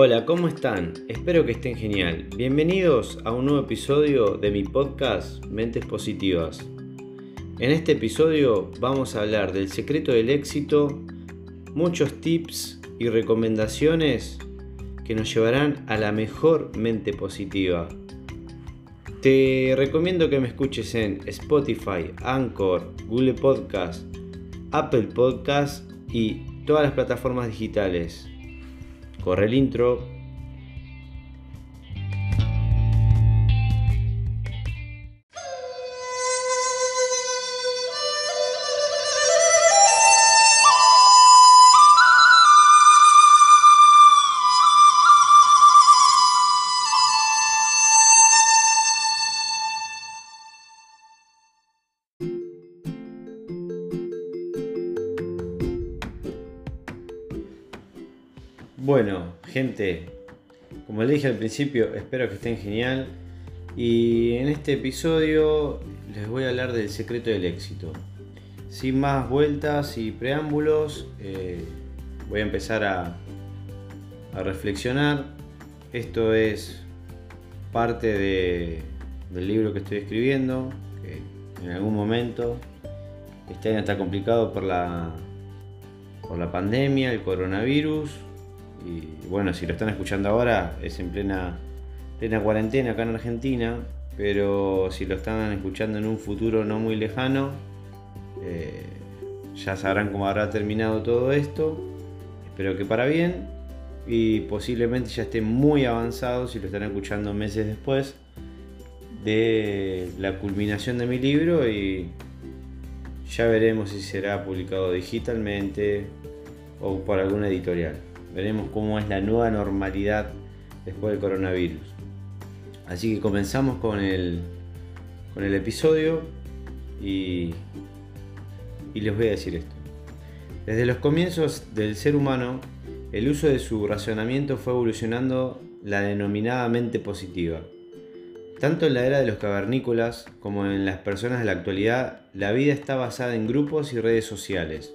Hola, ¿cómo están? Espero que estén genial. Bienvenidos a un nuevo episodio de mi podcast Mentes Positivas. En este episodio vamos a hablar del secreto del éxito, muchos tips y recomendaciones que nos llevarán a la mejor mente positiva. Te recomiendo que me escuches en Spotify, Anchor, Google Podcast, Apple Podcast y todas las plataformas digitales. Corre el intro. Gente, como les dije al principio, espero que estén genial. Y en este episodio les voy a hablar del secreto del éxito. Sin más vueltas y preámbulos, eh, voy a empezar a, reflexionar. Esto es parte de, del libro que estoy escribiendo, que en algún momento, este año está complicado por la, por la pandemia, el coronavirus, y bueno, si lo están escuchando ahora es en plena, plena cuarentena acá en Argentina, pero si lo están escuchando en un futuro no muy lejano, eh, ya sabrán cómo habrá terminado todo esto. Espero que para bien y posiblemente ya esté muy avanzado si lo están escuchando meses después de la culminación de mi libro y ya veremos si será publicado digitalmente o por alguna editorial. Veremos cómo es la nueva normalidad después del coronavirus. Así que comenzamos con el, con el episodio y, y les voy a decir esto. Desde los comienzos del ser humano, el uso de su razonamiento fue evolucionando la denominada mente positiva. Tanto en la era de los cavernícolas como en las personas de la actualidad, la vida está basada en grupos y redes sociales.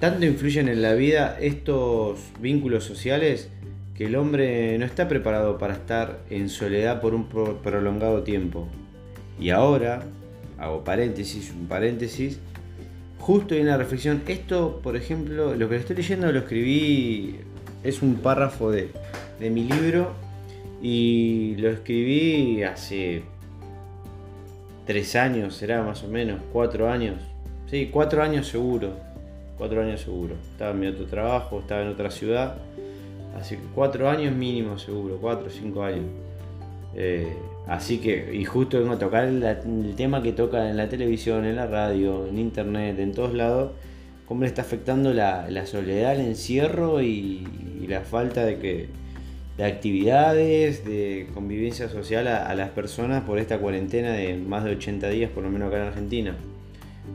Tanto influyen en la vida estos vínculos sociales que el hombre no está preparado para estar en soledad por un prolongado tiempo. Y ahora, hago paréntesis, un paréntesis, justo en la reflexión, esto, por ejemplo, lo que estoy leyendo lo escribí, es un párrafo de, de mi libro y lo escribí hace tres años, será más o menos, cuatro años, sí, cuatro años seguro cuatro años seguro. Estaba en mi otro trabajo, estaba en otra ciudad. Así que cuatro años mínimo seguro, cuatro o cinco años. Eh, así que, y justo vengo a tocar el, tema que toca en la televisión, en la radio, en internet, en todos lados, cómo le está afectando la, soledad, el encierro y, la falta de que de actividades, de convivencia social a, a, las personas por esta cuarentena de más de 80 días, por lo menos acá en Argentina.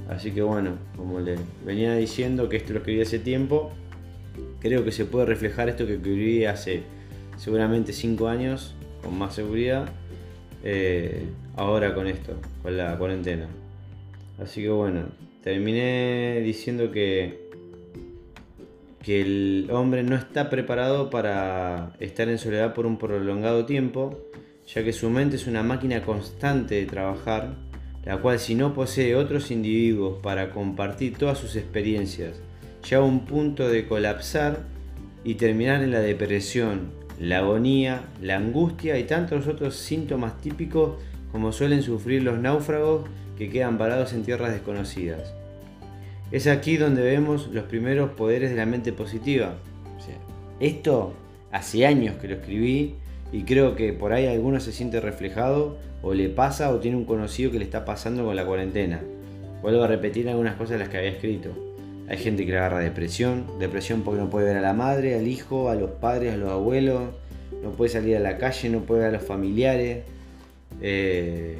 Así que bueno, como le venía diciendo que esto lo escribí hace tiempo, creo que se puede reflejar esto que escribí hace seguramente 5 años, con más seguridad, eh, ahora con esto, con la cuarentena. Así que bueno, terminé diciendo que, que el hombre no está preparado para estar en soledad por un prolongado tiempo, ya que su mente es una máquina constante de trabajar la cual si no posee otros individuos para compartir todas sus experiencias, llega a un punto de colapsar y terminar en la depresión, la agonía, la angustia y tantos otros síntomas típicos como suelen sufrir los náufragos que quedan parados en tierras desconocidas. Es aquí donde vemos los primeros poderes de la mente positiva. esto hace años que lo escribí y creo que por ahí alguno se siente reflejado o le pasa o tiene un conocido que le está pasando con la cuarentena. Vuelvo a repetir algunas cosas las que había escrito. Hay gente que le agarra depresión, depresión porque no puede ver a la madre, al hijo, a los padres, a los abuelos, no puede salir a la calle, no puede ver a los familiares, eh,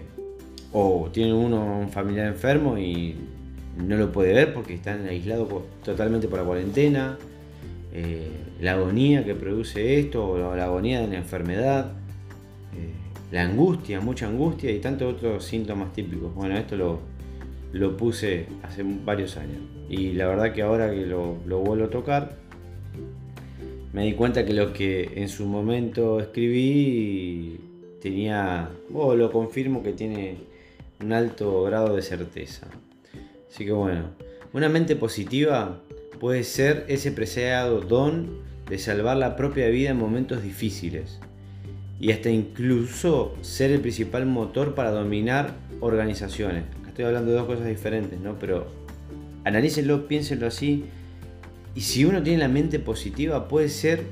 o tiene uno un familiar enfermo y no lo puede ver porque están aislados totalmente por la cuarentena. Eh, la agonía que produce esto, o la agonía de la enfermedad, eh, la angustia, mucha angustia y tantos otros síntomas típicos. Bueno, esto lo, lo, puse hace varios años y la verdad que ahora que lo, lo vuelvo a tocar, me di cuenta que lo que en su momento escribí tenía, o lo confirmo que tiene un alto grado de certeza. Así que bueno, una mente positiva puede ser ese preciado don de salvar la propia vida en momentos difíciles y hasta incluso ser el principal motor para dominar organizaciones. estoy hablando de dos cosas diferentes, ¿no? Pero analícenlo, piénsenlo así. Y si uno tiene la mente positiva, puede ser,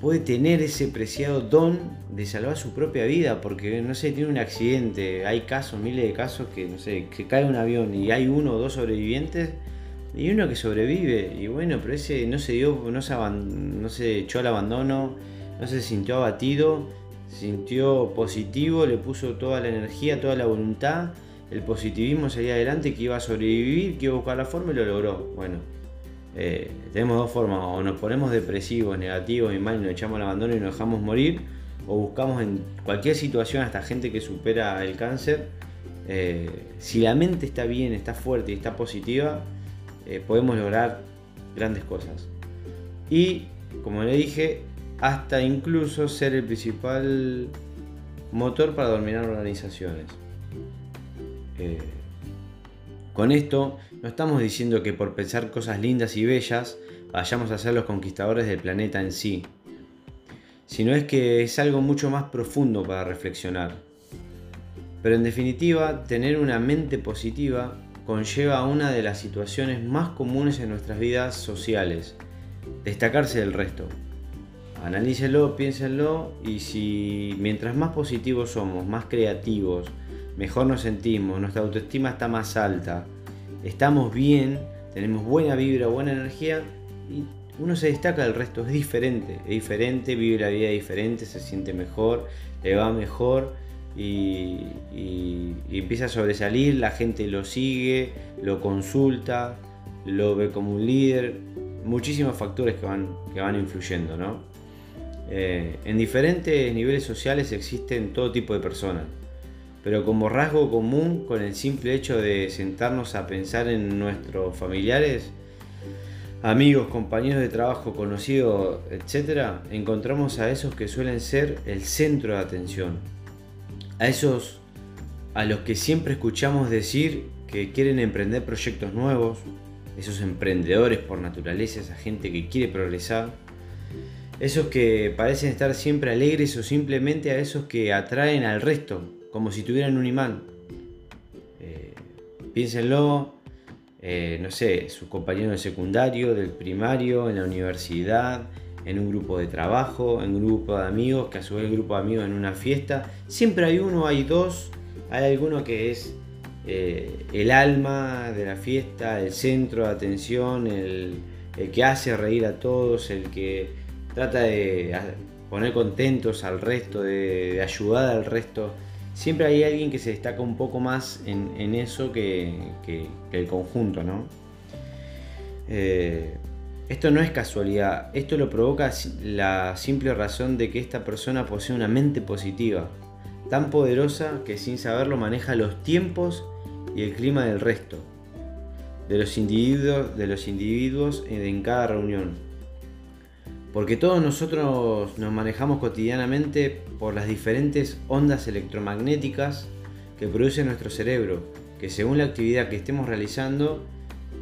puede tener ese preciado don de salvar su propia vida, porque no sé, tiene un accidente, hay casos, miles de casos que, no sé, que cae un avión y hay uno o dos sobrevivientes y uno que sobrevive, y bueno, pero ese no se dio, no se, echó al abandono, no se sintió abatido, se sintió positivo, le puso toda la energía, toda la voluntad, el positivismo salía adelante, que iba a sobrevivir, que iba a buscar la forma y lo logró. Bueno, eh, tenemos dos formas, o nos ponemos depresivos, negativos y mal y nos echamos al abandono y nos dejamos morir, o buscamos en cualquier situación hasta gente que supera el cáncer. Eh, si la mente está bien, está fuerte y está positiva, eh, podemos lograr grandes cosas. Y, como le dije, hasta incluso ser el principal motor para dominar organizaciones. Eh, con esto no estamos diciendo que por pensar cosas lindas y bellas vayamos a ser los conquistadores del planeta en sí, sino es que es algo mucho más profundo para reflexionar. Pero en definitiva, tener una mente positiva conlleva una de las situaciones más comunes en nuestras vidas sociales, destacarse del resto. Analícenlo, piénsenlo y si mientras más positivos somos, más creativos, mejor nos sentimos, nuestra autoestima está más alta, estamos bien, tenemos buena vibra, buena energía y uno se destaca del resto, es diferente, es diferente, vive la vida diferente, se siente mejor, le va mejor y, empieza a sobresalir, la gente lo sigue, lo consulta, lo ve como un líder, muchísimos factores que van, que van influyendo, ¿no? Eh, en diferentes niveles sociales existen todo tipo de personas, pero como rasgo común, con el simple hecho de sentarnos a pensar en nuestros familiares, amigos, compañeros de trabajo, conocidos, etc., encontramos a esos que suelen ser el centro de atención, a esos a los que siempre escuchamos decir que quieren emprender proyectos nuevos, esos emprendedores por naturaleza, esa gente que quiere progresar, esos que parecen estar siempre alegres o simplemente a esos que atraen al resto, como si tuvieran un imán. Eh, piénsenlo, eh, no sé, sus compañeros de secundario, del primario, en la universidad, en un grupo de trabajo, en un grupo de amigos, que a su vez el grupo de amigos en una fiesta. Siempre hay uno, hay dos, hay alguno que es eh, el alma de la fiesta, el centro de atención, el, que hace reír a todos, el que trata de poner contentos al resto, de, ayudar al resto. Siempre hay alguien que se destaca un poco más en, eso que, el conjunto, ¿no? Eh, esto no es casualidad, esto lo provoca la simple razón de que esta persona posee una mente positiva, tan poderosa que sin saberlo maneja los tiempos y el clima del resto, de los individuos, de los individuos en cada reunión. Porque todos nosotros nos manejamos cotidianamente por las diferentes ondas electromagnéticas que produce nuestro cerebro, que según la actividad que estemos realizando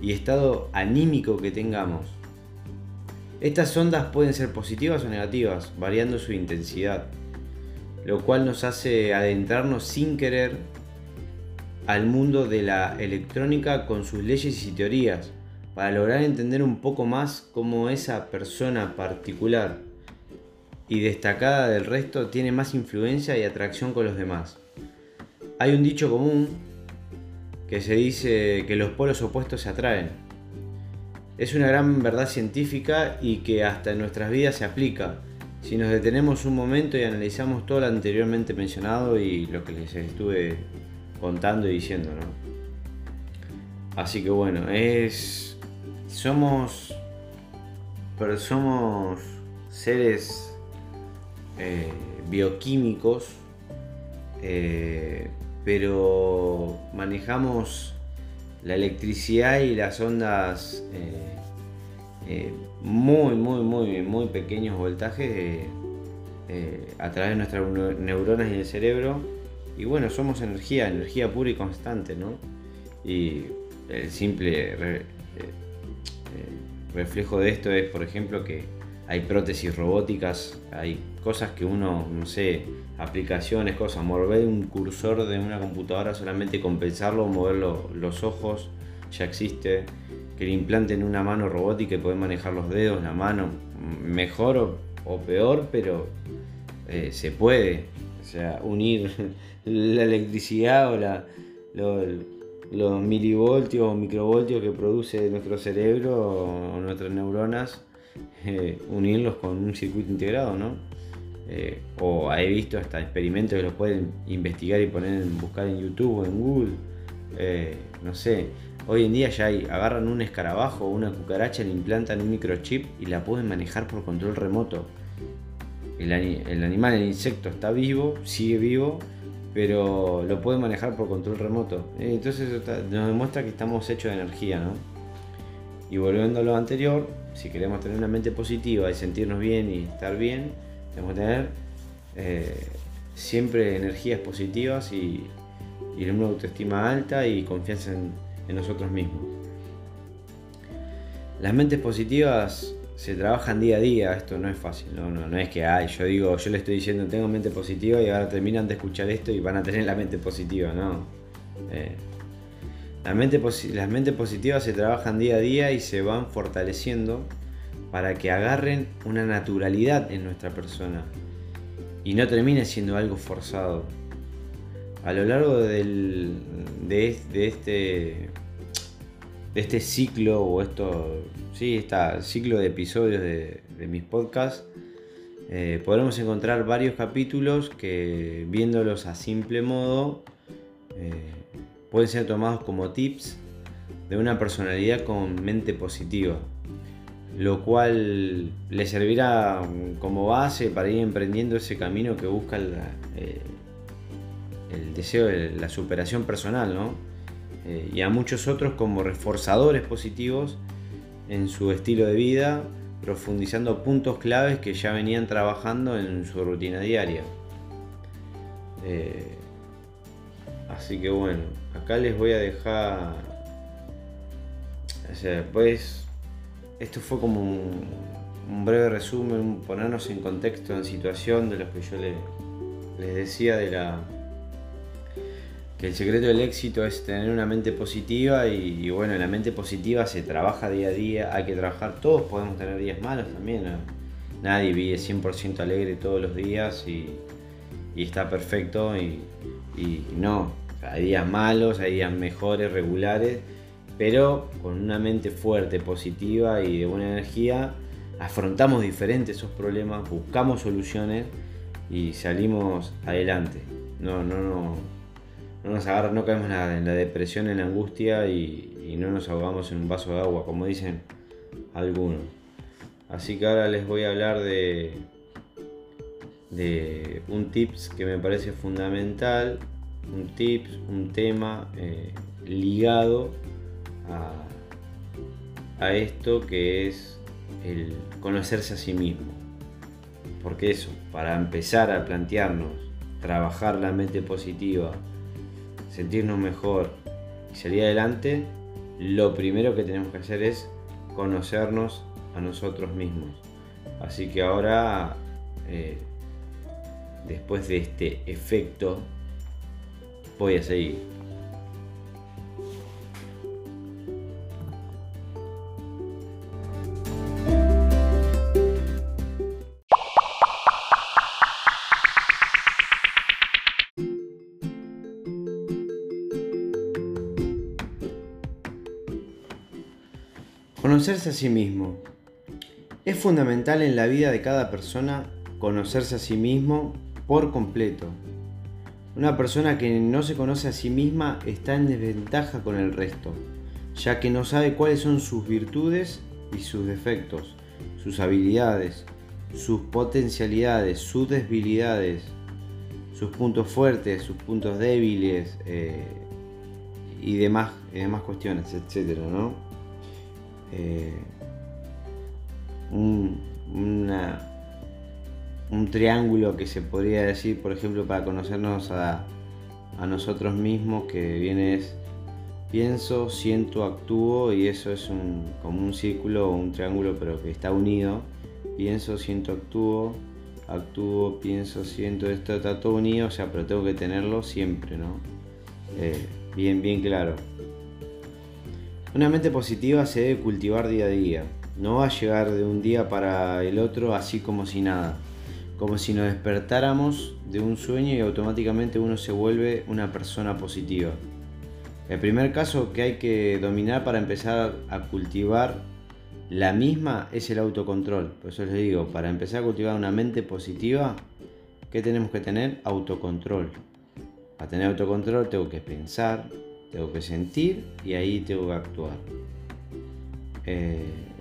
y estado anímico que tengamos, estas ondas pueden ser positivas o negativas, variando su intensidad, lo cual nos hace adentrarnos sin querer al mundo de la electrónica con sus leyes y teorías, para lograr entender un poco más cómo esa persona particular y destacada del resto tiene más influencia y atracción con los demás. Hay un dicho común que se dice que los polos opuestos se atraen es una gran verdad científica y que hasta en nuestras vidas se aplica. Si nos detenemos un momento y analizamos todo lo anteriormente mencionado y lo que les estuve contando y diciendo, Así que bueno, es. Somos. Pero somos seres eh, bioquímicos, eh, pero manejamos la electricidad y las ondas eh, eh, muy, muy, muy, muy pequeños voltajes a través de nuestras neuronas y el cerebro. Y bueno, somos energía, energía pura y constante, ¿no? Y el simple reflejo de esto es, por ejemplo, que hay prótesis robóticas, hay cosas que uno, no sé, aplicaciones, cosas, mover un cursor de una computadora solamente con pensarlo, mover los ojos, ya existe. Que le implanten una mano robótica y poder manejar los dedos, la mano, mejor o, peor, pero eh, se puede. O sea, unir la electricidad o los milivoltios o microvoltios que produce nuestro cerebro o nuestras neuronas, eh, unirlos con un circuito integrado, ¿no? Eh, o he visto hasta experimentos que los pueden investigar y poner buscar en YouTube o en Google. Eh, no sé, hoy en día ya hay, agarran un escarabajo o una cucaracha, le implantan un microchip y la pueden manejar por control remoto. El, animal, el insecto está vivo, sigue vivo, pero lo puede manejar por control remoto. Entonces nos demuestra que estamos hechos de energía, ¿no? Y volviendo a lo anterior, si queremos tener una mente positiva y sentirnos bien y estar bien, tenemos que tener eh, siempre energías positivas y, y, una autoestima alta y confianza en, nosotros mismos. Las mentes positivas se trabajan día a día, esto no es fácil, no, no, no es que ay, yo digo, yo le estoy diciendo tengo mente positiva y ahora terminan de escuchar esto y van a tener la mente positiva, no. Eh, la mente las mentes positivas se trabajan día a día y se van fortaleciendo para que agarren una naturalidad en nuestra persona y no termine siendo algo forzado. A lo largo del, de, este de este ciclo o esto, sí, este ciclo de episodios de, mis podcasts, eh, podremos encontrar varios capítulos que viéndolos a simple modo eh, pueden ser tomados como tips de una personalidad con mente positiva, lo cual le servirá como base para ir emprendiendo ese camino que busca eh, el deseo de la superación personal, ¿no? Eh, y a muchos otros como reforzadores positivos en su estilo de vida, profundizando puntos claves que ya venían trabajando en su rutina diaria. Eh, así que bueno, acá les voy a dejar... pues esto fue como un, breve resumen, ponernos en contexto, en situación de lo que yo les decía de la el secreto del éxito es tener una mente positiva y, bueno, la mente positiva se trabaja día a día, hay que trabajar, todos podemos tener días malos también, nadie vive 100% alegre todos los días y, está perfecto y, no, hay días malos, hay días mejores, regulares, pero con una mente fuerte, positiva y de buena energía, afrontamos diferentes esos problemas, buscamos soluciones y salimos adelante. No, no, no no nos agarra, no caemos en la, depresión, en la angustia y, no nos ahogamos en un vaso de agua, como dicen algunos. Así que ahora les voy a hablar de, de un tips que me parece fundamental, un tips, un tema eh, ligado a, a esto que es el conocerse a sí mismo. Porque eso, para empezar a plantearnos, trabajar la mente positiva, sentirnos mejor y salir adelante, lo primero que tenemos que hacer es conocernos a nosotros mismos. Así que ahora, eh, después de este efecto, voy a seguir. Conocerse a sí mismo. Es fundamental en la vida de cada persona conocerse a sí mismo por completo. Una persona que no se conoce a sí misma está en desventaja con el resto, ya que no sabe cuáles son sus virtudes y sus defectos, sus habilidades, sus potencialidades, sus debilidades, sus puntos fuertes, sus puntos débiles eh, y, demás, demás cuestiones, etc. ¿no? Eh, un, un triángulo que se podría decir, por ejemplo, para conocernos a, nosotros mismos, que viene es pienso, siento, actúo y eso es como un círculo o un triángulo pero que está unido. Pienso, siento, actúo, actúo, pienso, siento, esto está todo unido, o sea, pero tengo que tenerlo siempre, ¿no? Eh, bien, bien claro. Una mente positiva se debe cultivar día a día. No va a llegar de un día para el otro así como si nada. Como si nos despertáramos de un sueño y automáticamente uno se vuelve una persona positiva. El primer caso que hay que dominar para empezar a cultivar la misma es el autocontrol. Por eso les digo, para empezar a cultivar una mente positiva, ¿qué tenemos que tener? Autocontrol. Para tener autocontrol tengo que pensar, tengo que sentir y ahí tengo que actuar. Eh,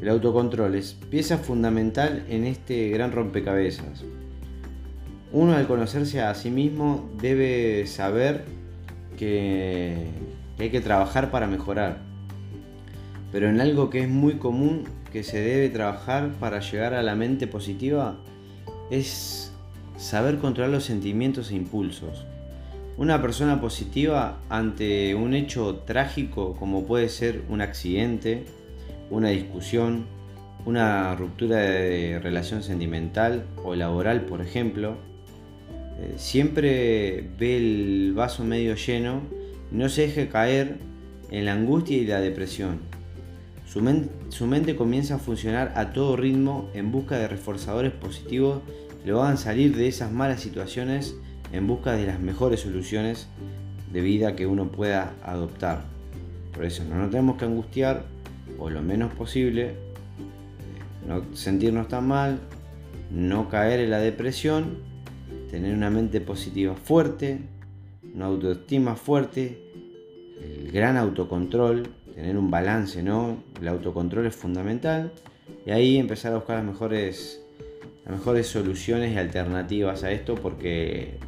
el autocontrol es pieza fundamental en este gran rompecabezas. Uno al conocerse a sí mismo debe saber que, hay que trabajar para mejorar. Pero en algo que es muy común que se debe trabajar para llegar a la mente positiva es saber controlar los sentimientos e impulsos. Una persona positiva ante un hecho trágico como puede ser un accidente, una discusión, una ruptura de relación sentimental o laboral, por ejemplo, eh, siempre ve el vaso medio lleno y no se deje caer en la angustia y la depresión. Su, su, mente comienza a funcionar a todo ritmo en busca de reforzadores positivos que lo hagan salir de esas malas situaciones en busca de las mejores soluciones de vida que uno pueda adoptar. Por eso no nos tenemos que angustiar, o lo menos posible, no sentirnos tan mal, no caer en la depresión tener una mente positiva fuerte, una autoestima fuerte, el gran autocontrol, tener un balance, ¿no? El autocontrol es fundamental y ahí empezar a buscar las mejores, las mejores soluciones y alternativas a esto porque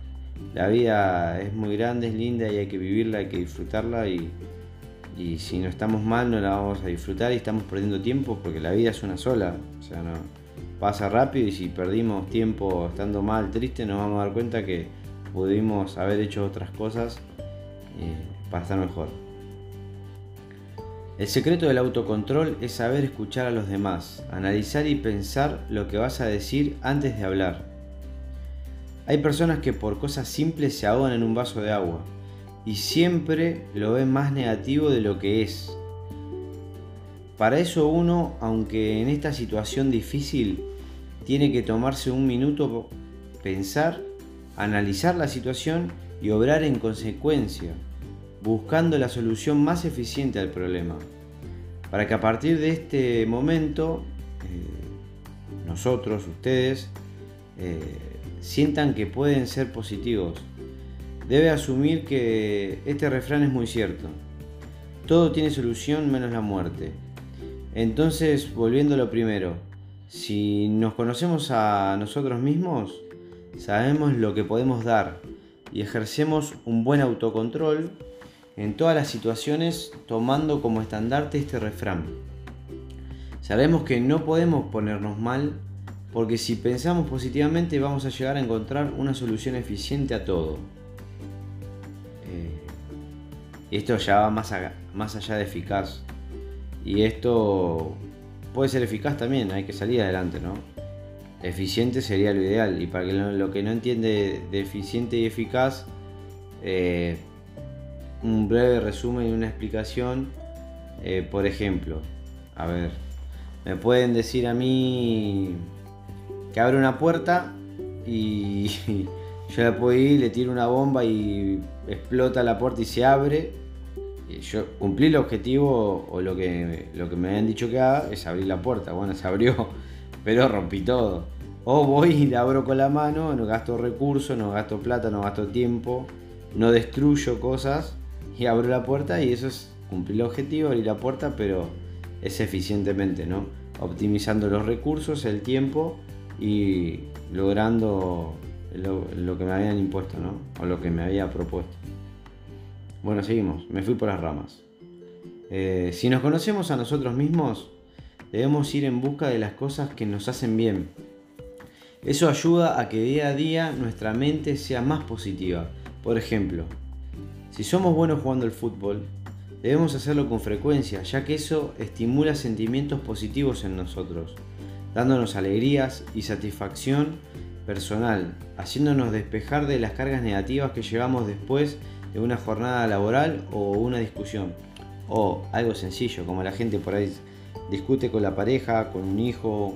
la vida es muy grande, es linda y hay que vivirla, hay que disfrutarla y, y si no estamos mal no la vamos a disfrutar y estamos perdiendo tiempo porque la vida es una sola, o sea, no, pasa rápido y si perdimos tiempo estando mal, triste, nos vamos a dar cuenta que pudimos haber hecho otras cosas para estar mejor. El secreto del autocontrol es saber escuchar a los demás, analizar y pensar lo que vas a decir antes de hablar. Hay personas que por cosas simples se ahogan en un vaso de agua y siempre lo ven más negativo de lo que es. Para eso uno, aunque en esta situación difícil tiene que tomarse un minuto, pensar, analizar la situación y obrar en consecuencia, buscando la solución más eficiente al problema. Para que a partir de este momento, eh, nosotros, ustedes, eh, sientan que pueden ser positivos. Debe asumir que este refrán es muy cierto. Todo tiene solución menos la muerte. Entonces, volviendo a lo primero, si nos conocemos a nosotros mismos, sabemos lo que podemos dar y ejercemos un buen autocontrol en todas las situaciones tomando como estandarte este refrán. Sabemos que no podemos ponernos mal porque si pensamos positivamente vamos a llegar a encontrar una solución eficiente a todo. Esto ya va más, más allá de eficaz. Y esto puede ser eficaz también, hay que salir adelante, ¿no? Eficiente sería lo ideal. Y para que lo, que no entiende de eficiente y eficaz, eh, un breve resumen y una explicación. Eh, por ejemplo, a ver, me pueden decir a mí que abre una puerta y yo la puedo ir, le tiro una bomba y explota la puerta y se abre yo cumplí el objetivo o lo que, lo que me habían dicho que haga es abrir la puerta. Bueno, se abrió, pero rompí todo. O voy y la abro con la mano, no gasto recursos, no gasto plata, no gasto tiempo, no destruyo cosas y abro la puerta y eso es cumplir el objetivo, abrir la puerta, pero es eficientemente, ¿no? Optimizando los recursos, el tiempo y logrando lo, que me habían impuesto, ¿no? O lo que me había propuesto. Bueno, seguimos. Me fui por las ramas. Eh, si nos conocemos a nosotros mismos, debemos ir en busca de las cosas que nos hacen bien. Eso ayuda a que día a día nuestra mente sea más positiva. Por ejemplo, si somos buenos jugando al fútbol, debemos hacerlo con frecuencia, ya que eso estimula sentimientos positivos en nosotros, dándonos alegrías y satisfacción personal, haciéndonos despejar de las cargas negativas que llevamos después de una jornada laboral o una discusión. O algo sencillo, como la gente por ahí discute con la pareja, con un hijo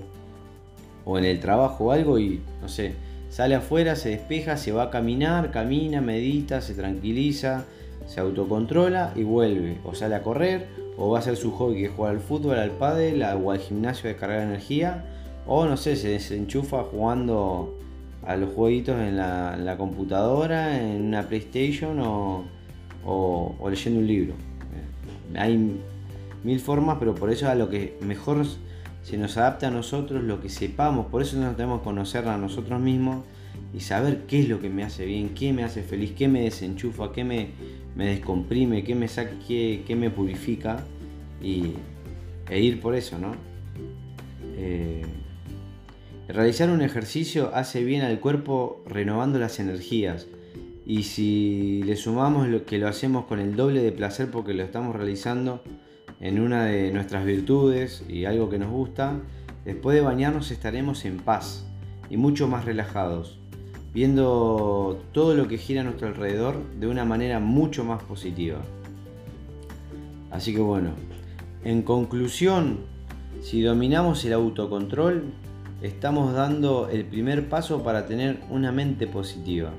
o en el trabajo o algo y no sé, sale afuera, se despeja, se va a caminar, camina, medita, se tranquiliza, se autocontrola y vuelve. O sale a correr, o va a hacer su hobby que es jugar al fútbol, al pádel, o al gimnasio de cargar energía, o no sé, se desenchufa jugando a los jueguitos en la, computadora, en una PlayStation o, o, leyendo un libro. Eh, hay mil formas, pero por eso a lo que mejor se nos adapta a nosotros, lo que sepamos, por eso nos tenemos que conocer a nosotros mismos y saber qué es lo que me hace bien, qué me hace feliz, qué me desenchufa, qué me, me descomprime, qué me saca, qué, me purifica y, e ir por eso, ¿no? Eh, Realizar un ejercicio hace bien al cuerpo renovando las energías y si le sumamos lo que lo hacemos con el doble de placer porque lo estamos realizando en una de nuestras virtudes y algo que nos gusta, después de bañarnos estaremos en paz y mucho más relajados, viendo todo lo que gira a nuestro alrededor de una manera mucho más positiva. Así que bueno, en conclusión, si dominamos el autocontrol, estamos dando el primer paso para tener una mente positiva,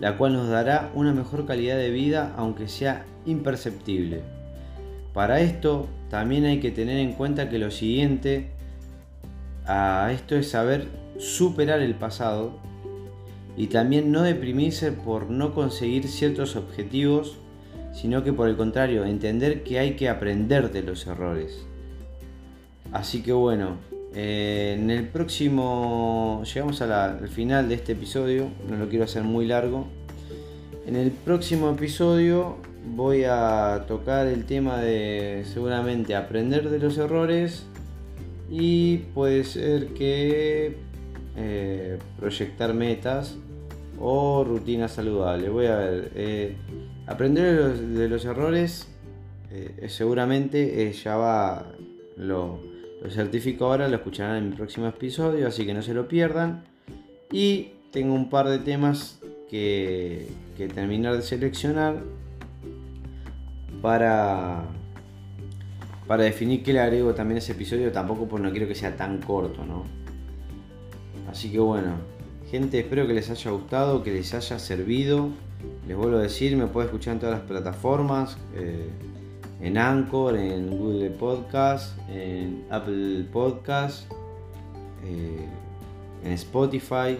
la cual nos dará una mejor calidad de vida aunque sea imperceptible. Para esto también hay que tener en cuenta que lo siguiente a esto es saber superar el pasado y también no deprimirse por no conseguir ciertos objetivos, sino que por el contrario, entender que hay que aprender de los errores. Así que bueno, eh, en el próximo, llegamos al final de este episodio, no lo quiero hacer muy largo. En el próximo episodio voy a tocar el tema de seguramente aprender de los errores y puede ser que eh, proyectar metas o rutinas saludables. Voy a ver, eh, aprender de los, errores seguramente ya va lo lo certifico ahora, lo escucharán en mi próximo episodio, así que no se lo pierdan. Y tengo un par de temas que, terminar de seleccionar para, para definir qué le agrego también a ese episodio, tampoco porque no quiero que sea tan corto, ¿no? Así que bueno, gente, espero que les haya gustado, que les haya servido. Les vuelvo a decir, me pueden escuchar en todas las plataformas. Eh, en Anchor, en Google Podcast, en Apple Podcast, eh, en Spotify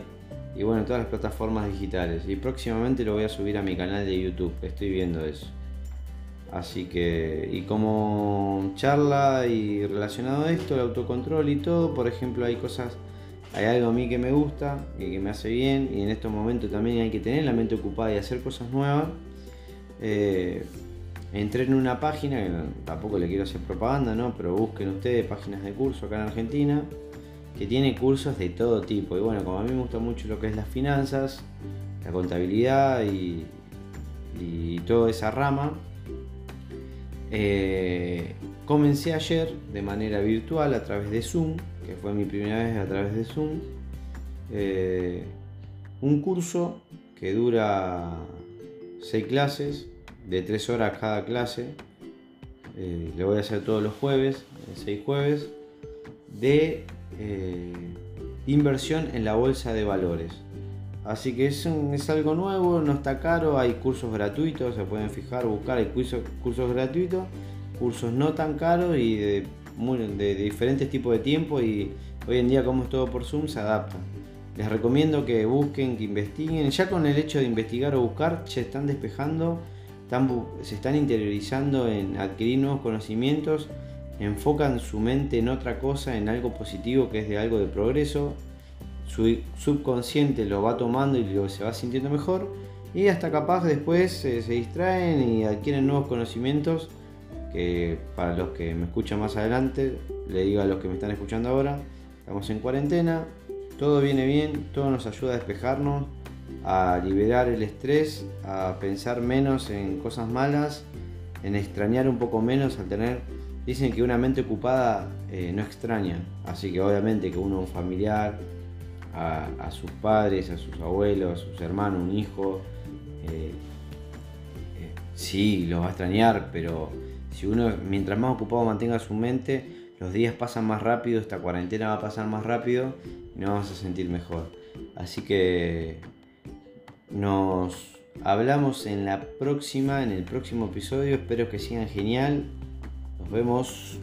y bueno, en todas las plataformas digitales. Y próximamente lo voy a subir a mi canal de YouTube, estoy viendo eso. Así que, y como charla y relacionado a esto, el autocontrol y todo, por ejemplo, hay cosas, hay algo a mí que me gusta y que me hace bien, y en estos momentos también hay que tener la mente ocupada y hacer cosas nuevas. Eh, entré en una página, que tampoco le quiero hacer propaganda, ¿no? pero busquen ustedes páginas de curso acá en Argentina, que tiene cursos de todo tipo. Y bueno, como a mí me gusta mucho lo que es las finanzas, la contabilidad y, toda esa rama, eh, comencé ayer de manera virtual a través de Zoom, que fue mi primera vez a través de Zoom, eh, un curso que dura seis clases, de 3 horas cada clase. Eh, le voy a hacer todos los jueves, 6 jueves, de eh, inversión en la bolsa de valores. Así que es, es, algo nuevo, no está caro, hay cursos gratuitos, se pueden fijar, buscar, hay cursos, cursos gratuitos, cursos no tan caros y de, de, diferentes tipos de tiempo y hoy en día como es todo por Zoom se adapta. Les recomiendo que busquen, que investiguen, ya con el hecho de investigar o buscar, ya están despejando se están interiorizando en adquirir nuevos conocimientos, enfocan su mente en otra cosa, en algo positivo que es de algo de progreso, su subconsciente lo va tomando y se va sintiendo mejor y hasta capaz después se distraen y adquieren nuevos conocimientos que para los que me escuchan más adelante le digo a los que me están escuchando ahora, estamos en cuarentena, todo viene bien, todo nos ayuda a despejarnos, a liberar el estrés, a pensar menos en cosas malas, en extrañar un poco menos, al tener, dicen que una mente ocupada eh, no extraña, así que obviamente que uno, un familiar, a, sus padres, a sus abuelos, a sus hermanos, un hijo, eh, eh, sí, lo va a extrañar, pero si uno, mientras más ocupado mantenga su mente, los días pasan más rápido, esta cuarentena va a pasar más rápido y nos vamos a sentir mejor. Así que nos hablamos en la próxima, en el próximo episodio. Espero que sigan genial. Nos vemos.